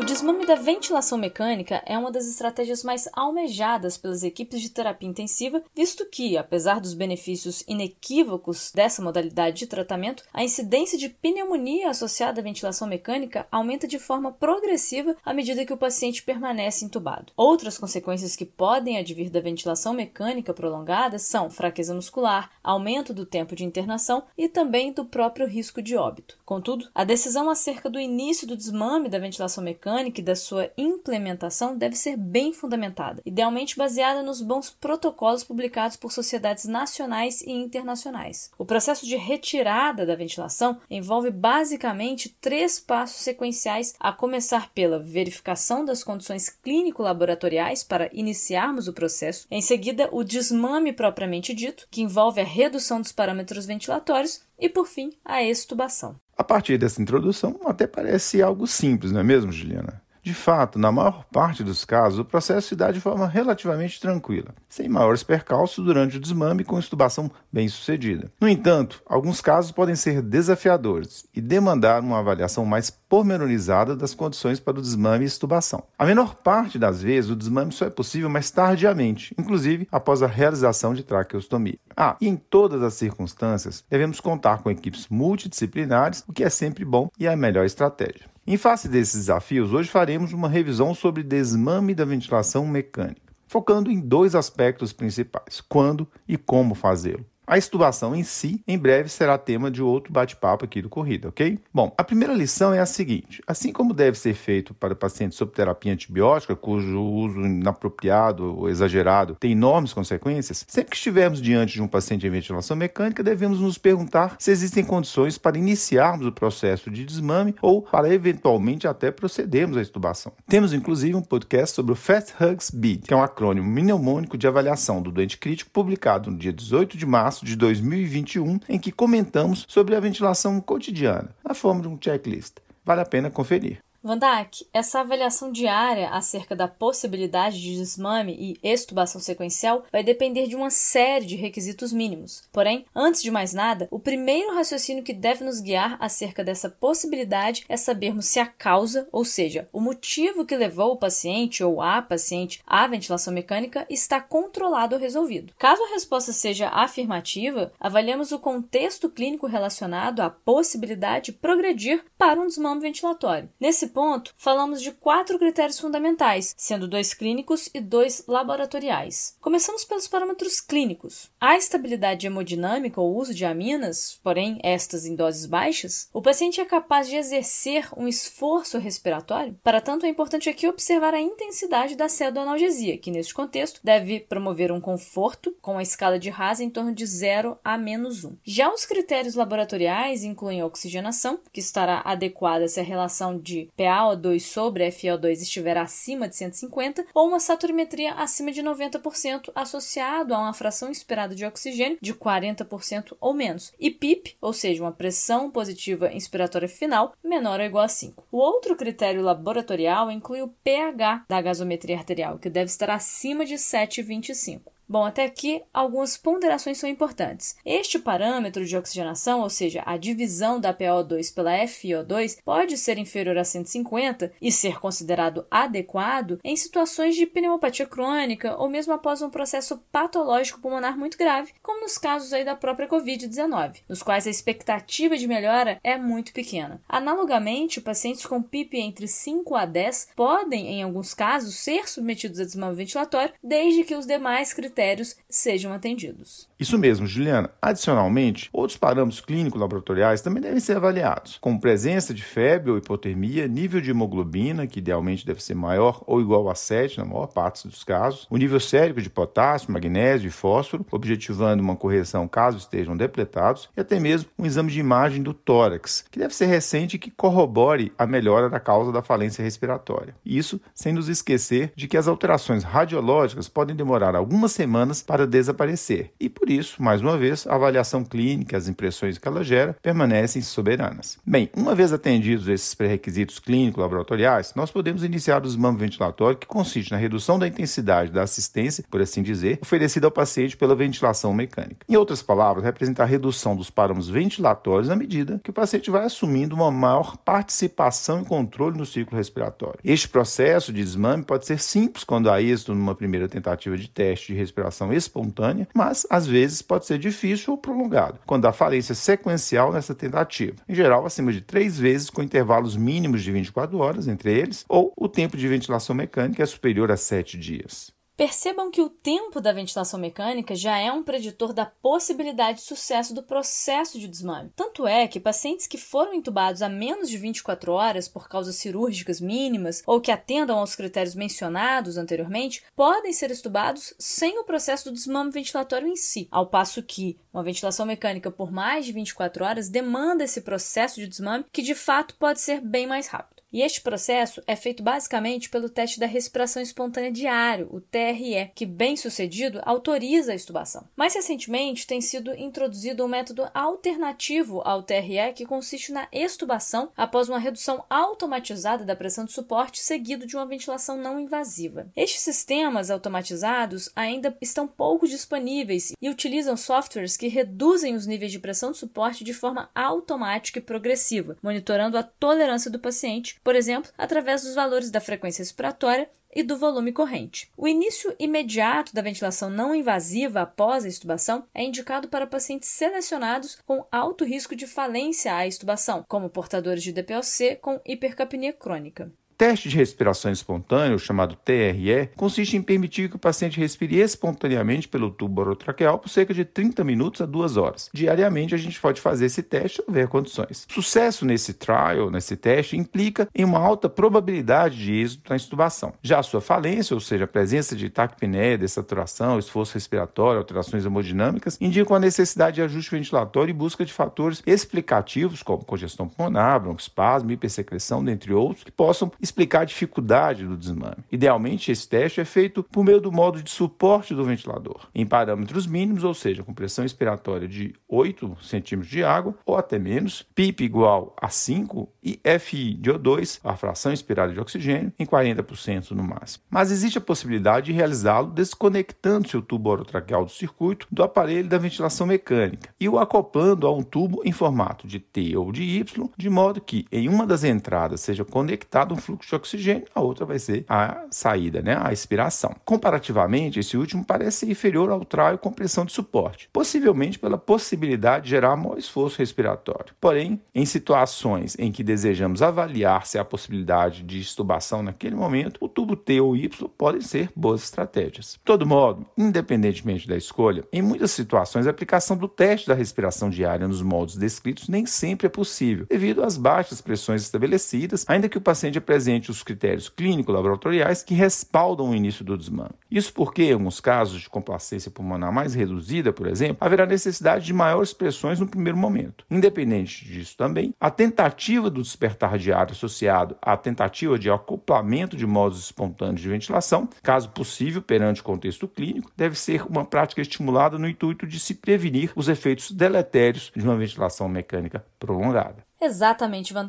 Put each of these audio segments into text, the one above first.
O desmame da ventilação mecânica é uma das estratégias mais almejadas pelas equipes de terapia intensiva, visto que, apesar dos benefícios inequívocos dessa modalidade de tratamento, a incidência de pneumonia associada à ventilação mecânica aumenta de forma progressiva à medida que o paciente permanece entubado. Outras consequências que podem advir da ventilação mecânica prolongada são fraqueza muscular, aumento do tempo de internação e também do próprio risco de óbito. Contudo, a decisão acerca do início do desmame da ventilação mecânica mecânica e da sua implementação deve ser bem fundamentada, idealmente baseada nos bons protocolos publicados por sociedades nacionais e internacionais. O processo de retirada da ventilação envolve basicamente três passos sequenciais, a começar pela verificação das condições clínico-laboratoriais para iniciarmos o processo, em seguida, o desmame propriamente dito, que envolve a redução dos parâmetros ventilatórios, e, por fim, a extubação. A partir dessa introdução, até parece algo simples, não é mesmo, Juliana? De fato, na maior parte dos casos, o processo se dá de forma relativamente tranquila, sem maiores percalços durante o desmame com estubação bem sucedida. No entanto, alguns casos podem ser desafiadores e demandar uma avaliação mais pormenorizada das condições para o desmame e estubação. A menor parte das vezes, o desmame só é possível mais tardiamente, inclusive após a realização de traqueostomia. Ah, e em todas as circunstâncias, devemos contar com equipes multidisciplinares, o que é sempre bom e é a melhor estratégia. Em face desses desafios, hoje faremos uma revisão sobre desmame da ventilação mecânica, focando em dois aspectos principais: quando e como fazê-lo. A estubação em si, em breve, será tema de outro bate-papo aqui do Corrida, ok? Bom, a primeira lição é a seguinte: assim como deve ser feito para pacientes sob terapia antibiótica, cujo uso inapropriado ou exagerado tem enormes consequências, sempre que estivermos diante de um paciente em ventilação mecânica, devemos nos perguntar se existem condições para iniciarmos o processo de desmame ou para eventualmente até procedermos à estubação. Temos inclusive um podcast sobre o Fast Hugs BID, que é um acrônimo mnemônico de avaliação do doente crítico, publicado no dia 18 de março março de 2021, em que comentamos sobre a ventilação cotidiana, na forma de um checklist. Vale a pena conferir. Vandak, essa avaliação diária acerca da possibilidade de desmame e extubação sequencial vai depender de uma série de requisitos mínimos. Porém, antes de mais nada, o primeiro raciocínio que deve nos guiar acerca dessa possibilidade é sabermos se a causa, ou seja, o motivo que levou o paciente ou a paciente à ventilação mecânica, está controlado ou resolvido. Caso a resposta seja afirmativa, avaliamos o contexto clínico relacionado à possibilidade de progredir para um desmame ventilatório. Nesse ponto, falamos de quatro critérios fundamentais, sendo dois clínicos e dois laboratoriais. Começamos pelos parâmetros clínicos. A estabilidade hemodinâmica ou uso de aminas, porém estas em doses baixas, o paciente é capaz de exercer um esforço respiratório. Para tanto, é importante aqui observar a intensidade da pseudoanalgesia, que neste contexto deve promover um conforto com a escala de Haas em torno de 0 a menos 1. Já os critérios laboratoriais incluem a oxigenação, que estará adequada se a relação de PaO2 sobre FiO2 estiver acima de 150 ou uma saturimetria acima de 90% associado a uma fração esperada de oxigênio de 40% ou menos e PIP, ou seja, uma pressão positiva inspiratória final menor ou igual a 5. O outro critério laboratorial inclui o pH da gasometria arterial, que deve estar acima de 7,25. Bom, até aqui algumas ponderações são importantes. Este parâmetro de oxigenação, ou seja, a divisão da PO2 pela FiO2, pode ser inferior a 150 e ser considerado adequado em situações de pneumopatia crônica ou mesmo após um processo patológico pulmonar muito grave, como nos casos aí da própria COVID-19, nos quais a expectativa de melhora é muito pequena. Analogamente, pacientes com PIP entre 5 a 10 podem, em alguns casos, ser submetidos a desmame ventilatório, desde que os demais critérios critérios sejam atendidos. Isso mesmo, Juliana. Adicionalmente, outros parâmetros clínicos laboratoriais também devem ser avaliados, como presença de febre ou hipotermia, nível de hemoglobina, que idealmente deve ser maior ou igual a 7 na maior parte dos casos, o nível sérico de potássio, magnésio e fósforo, objetivando uma correção caso estejam depletados, e até mesmo um exame de imagem do tórax, que deve ser recente e que corrobore a melhora da causa da falência respiratória. Isso sem nos esquecer de que as alterações radiológicas podem demorar algumas semanas semanas para desaparecer. E por isso, mais uma vez, a avaliação clínica, as impressões que ela gera, permanecem soberanas. Bem, uma vez atendidos esses pré-requisitos clínicos laboratoriais, nós podemos iniciar o desmame ventilatório, que consiste na redução da intensidade da assistência, por assim dizer, oferecida ao paciente pela ventilação mecânica. Em outras palavras, representa a redução dos parâmetros ventilatórios à medida que o paciente vai assumindo uma maior participação e controle no ciclo respiratório. Este processo de desmame pode ser simples quando há êxito numa primeira tentativa de teste de respiração espontânea, mas às vezes pode ser difícil ou prolongado, quando há falência sequencial nessa tentativa. Em geral, acima de três vezes, com intervalos mínimos de 24 horas entre eles, ou o tempo de ventilação mecânica é superior a 7 dias. Percebam que o tempo da ventilação mecânica já é um preditor da possibilidade de sucesso do processo de desmame. Tanto é que pacientes que foram intubados há menos de 24 horas por causas cirúrgicas mínimas ou que atendam aos critérios mencionados anteriormente podem ser estubados sem o processo do desmame ventilatório em si, ao passo que uma ventilação mecânica por mais de 24 horas demanda esse processo de desmame que de fato pode ser bem mais rápido. E este processo é feito basicamente pelo teste da respiração espontânea diário, o TRE, que, bem sucedido, autoriza a estubação. Mais recentemente, tem sido introduzido um método alternativo ao TRE que consiste na extubação após uma redução automatizada da pressão de suporte seguido de uma ventilação não invasiva. Estes sistemas automatizados ainda estão pouco disponíveis e utilizam softwares que reduzem os níveis de pressão de suporte de forma automática e progressiva, monitorando a tolerância do paciente por exemplo, através dos valores da frequência respiratória e do volume corrente. O início imediato da ventilação não invasiva após a estubação é indicado para pacientes selecionados com alto risco de falência à estubação, como portadores de DPOC com hipercapnia crônica teste de respiração espontânea, chamado TRE, consiste em permitir que o paciente respire espontaneamente pelo tubo orotraqueal por cerca de 30 minutos a 2 horas. Diariamente a gente pode fazer esse teste se houver condições. Sucesso nesse trial, nesse teste, implica em uma alta probabilidade de êxito na intubação. Já a sua falência, ou seja, a presença de taquipneia, dessaturação, esforço respiratório, alterações hemodinâmicas, indicam a necessidade de ajuste ventilatório e busca de fatores explicativos como congestão pulmonar, broncoespasmo, hipersecreção, dentre outros, que possam explicar a dificuldade do desmame. Idealmente, esse teste é feito por meio do modo de suporte do ventilador, em parâmetros mínimos, ou seja, com pressão expiratória de 8 centímetros de água ou até menos, PIP igual a 5 e FI de O2, a fração inspirada de oxigênio, em 40% no máximo. Mas existe a possibilidade de realizá-lo desconectando-se o tubo orotraqueal do circuito do aparelho da ventilação mecânica e o acoplando a um tubo em formato de T ou de Y, de modo que em uma das entradas seja conectado um fluxo fluxo de oxigênio, a outra vai ser a saída, né, a expiração. Comparativamente, esse último parece inferior ao traio com pressão de suporte, possivelmente pela possibilidade de gerar maior esforço respiratório. Porém, em situações em que desejamos avaliar se há possibilidade de estubação naquele momento, o tubo T ou Y podem ser boas estratégias. De todo modo, independentemente da escolha, em muitas situações a aplicação do teste da respiração diária nos modos descritos nem sempre é possível, devido às baixas pressões estabelecidas, ainda que o paciente apresente presente os critérios clínico-laboratoriais que respaldam o início do desmame. Isso porque, em alguns casos de complacência pulmonar mais reduzida, por exemplo, haverá necessidade de maiores pressões no primeiro momento. Independente disso também, a tentativa do despertar diário associado à tentativa de acoplamento de modos espontâneos de ventilação, caso possível perante o contexto clínico, deve ser uma prática estimulada no intuito de se prevenir os efeitos deletérios de uma ventilação mecânica prolongada. Exatamente, Van.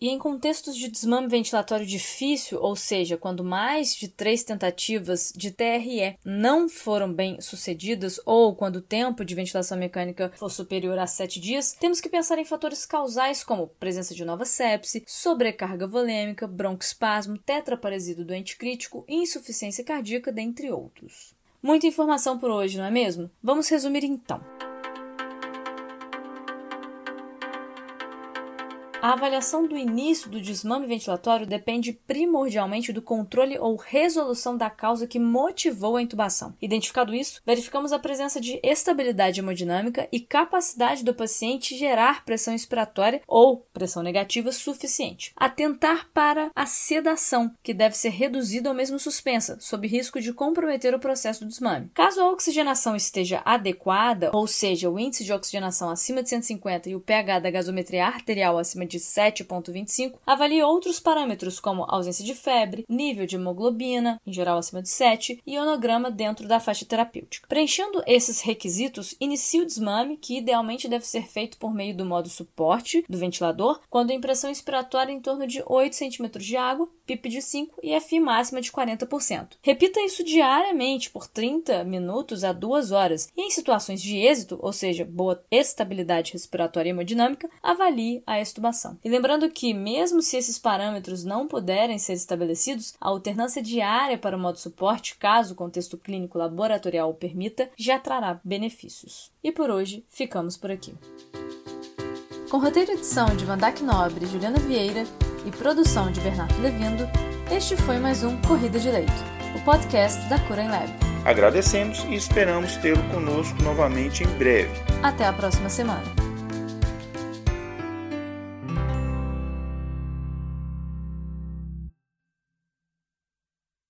E em contextos de desmame ventilatório difícil, ou seja, quando mais de três tentativas de TRE não foram bem sucedidas ou quando o tempo de ventilação mecânica for superior a sete dias, temos que pensar em fatores causais como presença de nova sepse, sobrecarga volêmica, broncoespasmo, tetraparesia do doente crítico insuficiência cardíaca, dentre outros. Muita informação por hoje, não é mesmo? Vamos resumir então. A avaliação do início do desmame ventilatório depende primordialmente do controle ou resolução da causa que motivou a intubação. Identificado isso, verificamos a presença de estabilidade hemodinâmica e capacidade do paciente gerar pressão expiratória ou pressão negativa suficiente. Atentar para a sedação, que deve ser reduzida ou mesmo suspensa, sob risco de comprometer o processo do desmame. Caso a oxigenação esteja adequada, ou seja, o índice de oxigenação acima de 150 e o pH da gasometria arterial acima de 7,25, avalie outros parâmetros como ausência de febre, nível de hemoglobina, em geral acima de 7, e ionograma dentro da faixa terapêutica. Preenchendo esses requisitos, inicie o desmame, que idealmente deve ser feito por meio do modo suporte do ventilador, quando a impressão inspiratória é em torno de 8 cm de água, PIP de 5 e FI máxima de 40%. Repita isso diariamente por 30 minutos a 2 horas e em situações de êxito, ou seja, boa estabilidade respiratória e hemodinâmica, avalie a extubação. E lembrando que, mesmo se esses parâmetros não puderem ser estabelecidos, a alternância diária para o modo suporte, caso o contexto clínico laboratorial o permita, já trará benefícios. E por hoje, ficamos por aqui. Com roteiro e edição de Vandac Nobre e Juliana Vieira e produção de Bernardo Levindo, este foi mais um Corrida de Leito, o podcast da Cura em Lab. Agradecemos e esperamos tê-lo conosco novamente em breve. Até a próxima semana.